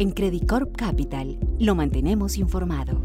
En Credit Corp Capital lo mantenemos informado.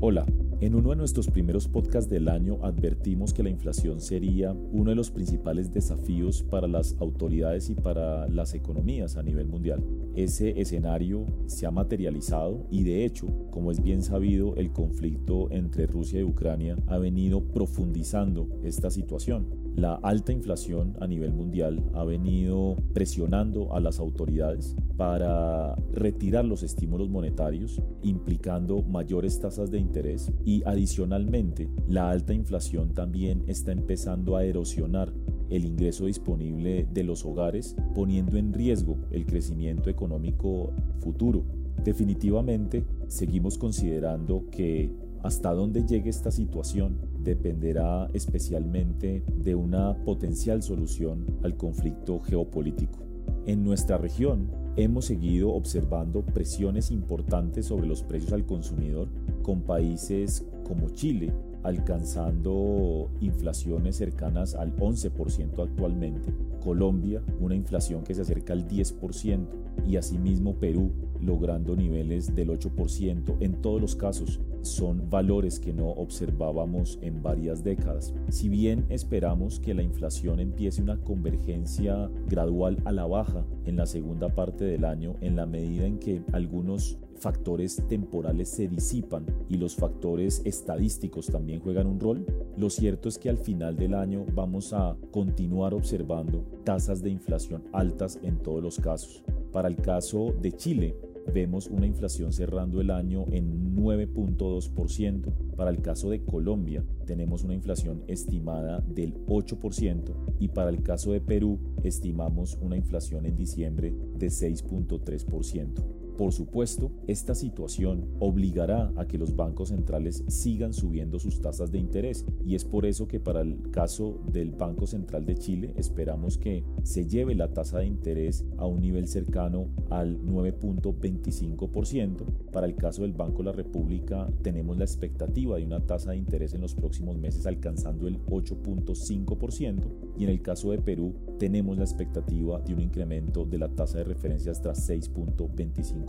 Hola. En uno de nuestros primeros podcasts del año advertimos que la inflación sería uno de los principales desafíos para las autoridades y para las economías a nivel mundial. Ese escenario se ha materializado y de hecho, como es bien sabido, el conflicto entre Rusia y Ucrania ha venido profundizando esta situación. La alta inflación a nivel mundial ha venido presionando a las autoridades para retirar los estímulos monetarios, implicando mayores tasas de interés y adicionalmente la alta inflación también está empezando a erosionar el ingreso disponible de los hogares, poniendo en riesgo el crecimiento económico futuro. Definitivamente, seguimos considerando que hasta dónde llegue esta situación dependerá especialmente de una potencial solución al conflicto geopolítico. En nuestra región hemos seguido observando presiones importantes sobre los precios al consumidor con países como Chile alcanzando inflaciones cercanas al 11% actualmente, Colombia una inflación que se acerca al 10% y asimismo Perú logrando niveles del 8%. En todos los casos son valores que no observábamos en varias décadas. Si bien esperamos que la inflación empiece una convergencia gradual a la baja en la segunda parte del año, en la medida en que algunos factores temporales se disipan y los factores estadísticos también juegan un rol, lo cierto es que al final del año vamos a continuar observando tasas de inflación altas en todos los casos. Para el caso de Chile, vemos una inflación cerrando el año en 9.2%. Para el caso de Colombia tenemos una inflación estimada del 8% y para el caso de Perú estimamos una inflación en diciembre de 6.3%. Por supuesto, esta situación obligará a que los bancos centrales sigan subiendo sus tasas de interés y es por eso que para el caso del Banco Central de Chile esperamos que se lleve la tasa de interés a un nivel cercano al 9.25%. Para el caso del Banco de la República tenemos la expectativa de una tasa de interés en los próximos meses alcanzando el 8.5% y en el caso de Perú tenemos la expectativa de un incremento de la tasa de referencia hasta 6.25%.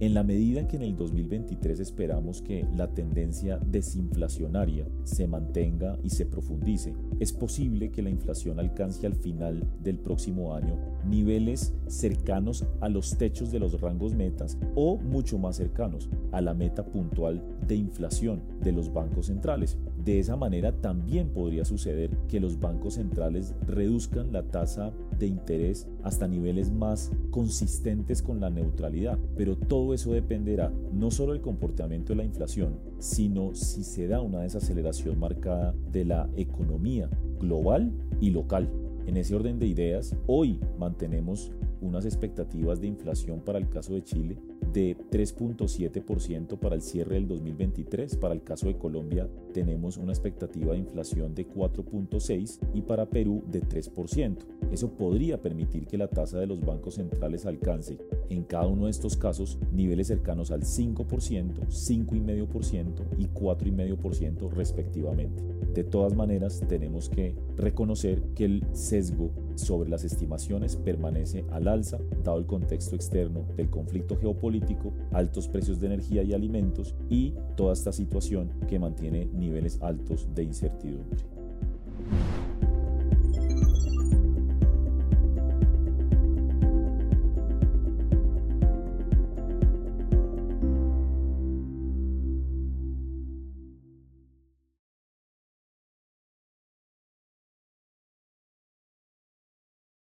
En la medida en que en el 2023 esperamos que la tendencia desinflacionaria se mantenga y se profundice, es posible que la inflación alcance al final del próximo año niveles cercanos a los techos de los rangos metas o mucho más cercanos a la meta puntual de inflación de los bancos centrales. De esa manera también podría suceder que los bancos centrales reduzcan la tasa de interés hasta niveles más consistentes con la neutralidad. Pero todo eso dependerá no solo del comportamiento de la inflación, sino si se da una desaceleración marcada de la economía global y local. En ese orden de ideas, hoy mantenemos unas expectativas de inflación para el caso de Chile de 3.7% para el cierre del 2023. Para el caso de Colombia tenemos una expectativa de inflación de 4.6% y para Perú de 3%. Eso podría permitir que la tasa de los bancos centrales alcance en cada uno de estos casos niveles cercanos al 5%, 5,5% y 4,5% respectivamente. De todas maneras, tenemos que reconocer que el sesgo sobre las estimaciones permanece al alza, dado el contexto externo del conflicto geopolítico, altos precios de energía y alimentos y toda esta situación que mantiene niveles altos de incertidumbre.